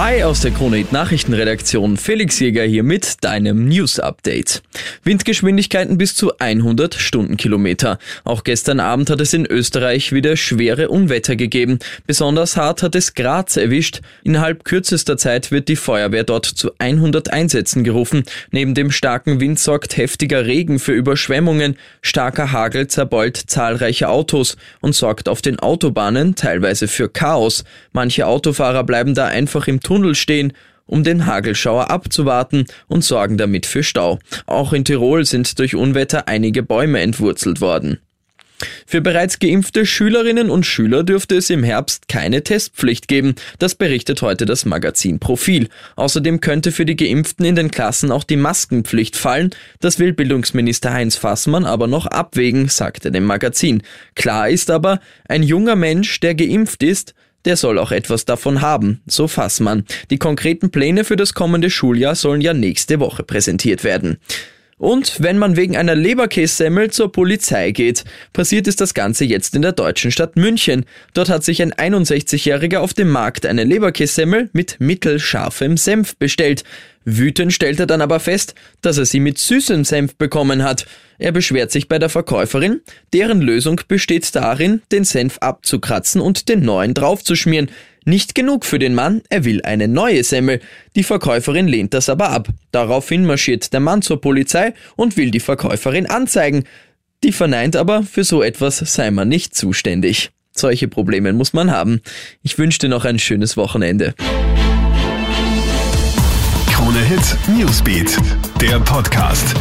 Hi aus der Kronehit Nachrichtenredaktion. Felix Jäger hier mit deinem News Update. Windgeschwindigkeiten bis zu 100 Stundenkilometer. Auch gestern Abend hat es in Österreich wieder schwere Unwetter gegeben. Besonders hart hat es Graz erwischt. Innerhalb kürzester Zeit wird die Feuerwehr dort zu 100 Einsätzen gerufen. Neben dem starken Wind sorgt heftiger Regen für Überschwemmungen. Starker Hagel zerbeult zahlreiche Autos und sorgt auf den Autobahnen teilweise für Chaos. Manche Autofahrer bleiben da einfach im Tunnel stehen, um den Hagelschauer abzuwarten und sorgen damit für Stau. Auch in Tirol sind durch Unwetter einige Bäume entwurzelt worden. Für bereits geimpfte Schülerinnen und Schüler dürfte es im Herbst keine Testpflicht geben. Das berichtet heute das Magazin Profil. Außerdem könnte für die Geimpften in den Klassen auch die Maskenpflicht fallen. Das will Bildungsminister Heinz Fassmann aber noch abwägen, sagte dem Magazin. Klar ist aber, ein junger Mensch, der geimpft ist, der soll auch etwas davon haben, so Fassmann. Die konkreten Pläne für das kommende Schuljahr sollen ja nächste Woche präsentiert werden. Und wenn man wegen einer Leberkässemmel zur Polizei geht, passiert ist das Ganze jetzt in der deutschen Stadt München. Dort hat sich ein 61-Jähriger auf dem Markt eine Leberkässemmel mit mittelscharfem Senf bestellt. Wütend stellt er dann aber fest, dass er sie mit süßem Senf bekommen hat. Er beschwert sich bei der Verkäuferin, deren Lösung besteht darin, den Senf abzukratzen und den neuen draufzuschmieren. Nicht genug für den Mann, er will eine neue Semmel. Die Verkäuferin lehnt das aber ab. Daraufhin marschiert der Mann zur Polizei und will die Verkäuferin anzeigen. Die verneint aber, für so etwas sei man nicht zuständig. Solche Probleme muss man haben. Ich wünsche dir noch ein schönes Wochenende. Krone Hit Newsbeat, der Podcast.